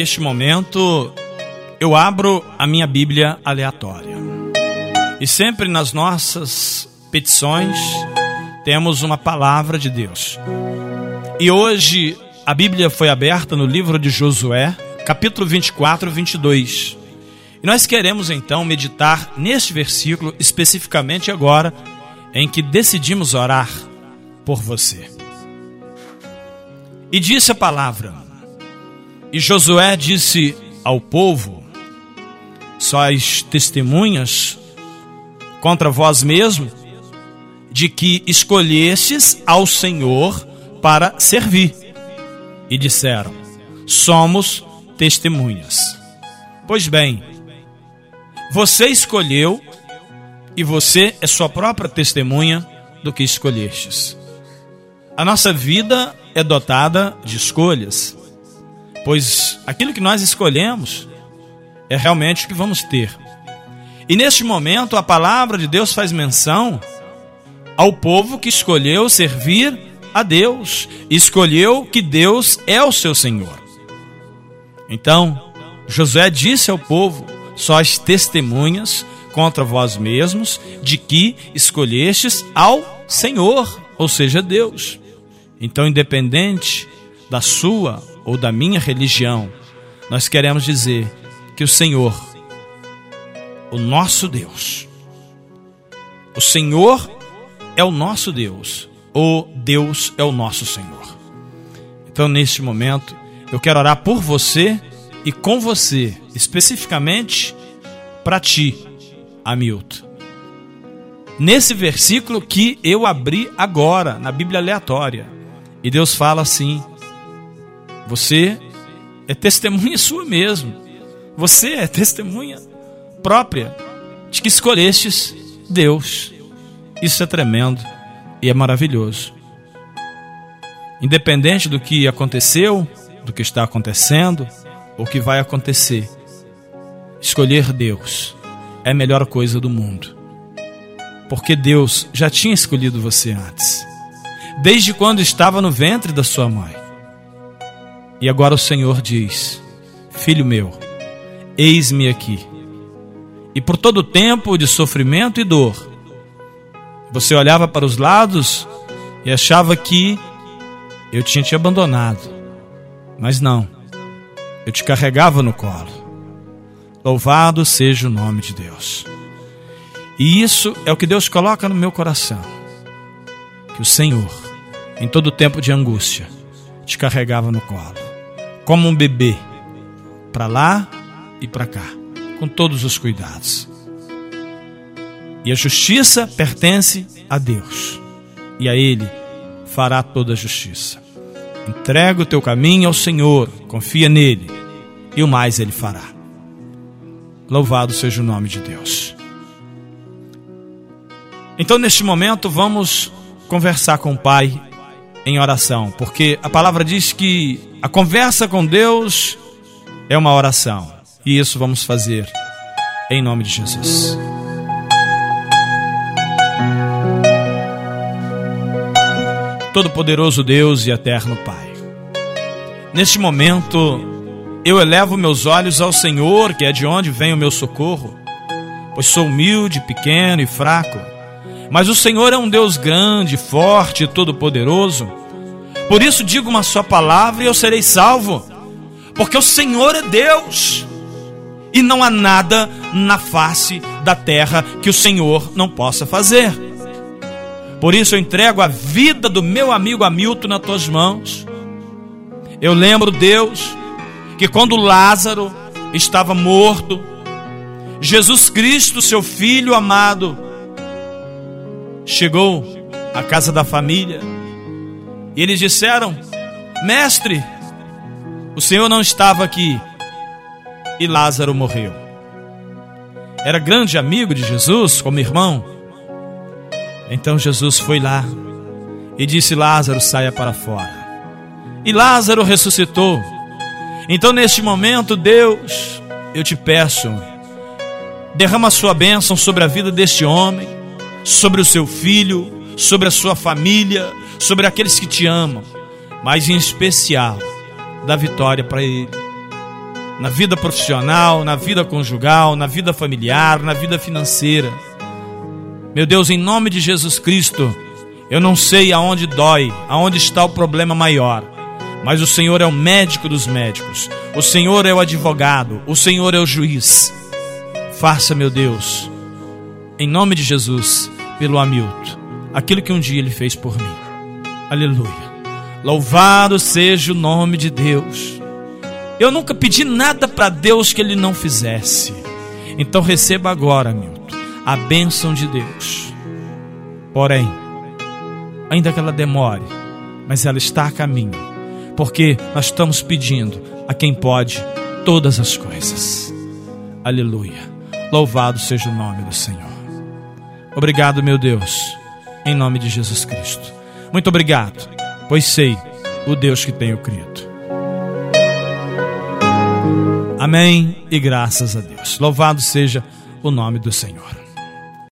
neste momento, eu abro a minha Bíblia aleatória. E sempre nas nossas petições temos uma palavra de Deus. E hoje a Bíblia foi aberta no livro de Josué, capítulo 24, 22. E nós queremos então meditar neste versículo, especificamente agora, em que decidimos orar por você. E disse a palavra: e Josué disse ao povo: Sois testemunhas contra vós mesmo de que escolhestes ao Senhor para servir. E disseram: Somos testemunhas. Pois bem, você escolheu e você é sua própria testemunha do que escolhestes. A nossa vida é dotada de escolhas pois aquilo que nós escolhemos é realmente o que vamos ter. E neste momento a palavra de Deus faz menção ao povo que escolheu servir a Deus, escolheu que Deus é o seu Senhor. Então, Josué disse ao povo: Sós testemunhas contra vós mesmos de que escolhestes ao Senhor, ou seja, Deus. Então, independente da sua ou da minha religião, nós queremos dizer que o Senhor, o nosso Deus, o Senhor é o nosso Deus, o Deus é o nosso Senhor. Então, neste momento, eu quero orar por você e com você, especificamente para ti, Hamilton. Nesse versículo que eu abri agora, na Bíblia aleatória, e Deus fala assim: você é testemunha sua mesmo. Você é testemunha própria de que escolhestes Deus. Isso é tremendo e é maravilhoso. Independente do que aconteceu, do que está acontecendo ou que vai acontecer, escolher Deus é a melhor coisa do mundo. Porque Deus já tinha escolhido você antes, desde quando estava no ventre da sua mãe. E agora o Senhor diz: Filho meu, eis-me aqui. E por todo o tempo de sofrimento e dor, você olhava para os lados e achava que eu tinha te abandonado. Mas não, eu te carregava no colo. Louvado seja o nome de Deus. E isso é o que Deus coloca no meu coração. Que o Senhor, em todo tempo de angústia, te carregava no colo como um bebê, para lá e para cá, com todos os cuidados. E a justiça pertence a Deus, e a Ele fará toda a justiça. Entrega o teu caminho ao Senhor, confia nele, e o mais Ele fará. Louvado seja o nome de Deus. Então, neste momento, vamos conversar com o Pai em oração, porque a palavra diz que a conversa com Deus é uma oração. E isso vamos fazer em nome de Jesus. Todo-Poderoso Deus e Eterno Pai, neste momento eu elevo meus olhos ao Senhor, que é de onde vem o meu socorro, pois sou humilde, pequeno e fraco mas o Senhor é um Deus grande, forte todo-poderoso. Por isso digo uma só palavra e eu serei salvo, porque o Senhor é Deus. E não há nada na face da terra que o Senhor não possa fazer. Por isso eu entrego a vida do meu amigo Hamilton nas tuas mãos. Eu lembro, Deus, que quando Lázaro estava morto, Jesus Cristo, seu filho amado, chegou à casa da família e eles disseram: Mestre, o Senhor não estava aqui e Lázaro morreu. Era grande amigo de Jesus, como irmão. Então Jesus foi lá e disse: Lázaro, saia para fora. E Lázaro ressuscitou. Então, neste momento, Deus, eu te peço, derrama a sua bênção sobre a vida deste homem sobre o seu filho, sobre a sua família, sobre aqueles que te amam, mas em especial, dá vitória para ele. na vida profissional, na vida conjugal, na vida familiar, na vida financeira. Meu Deus, em nome de Jesus Cristo, eu não sei aonde dói, aonde está o problema maior, mas o Senhor é o médico dos médicos, o Senhor é o advogado, o Senhor é o juiz. Faça, meu Deus, em nome de Jesus, pelo Hamilton, aquilo que um dia ele fez por mim. Aleluia. Louvado seja o nome de Deus. Eu nunca pedi nada para Deus que ele não fizesse. Então receba agora, Milton, a bênção de Deus. Porém, ainda que ela demore, mas ela está a caminho, porque nós estamos pedindo a quem pode todas as coisas. Aleluia. Louvado seja o nome do Senhor. Obrigado, meu Deus, em nome de Jesus Cristo. Muito obrigado, pois sei o Deus que tenho crido. Amém e graças a Deus. Louvado seja o nome do Senhor.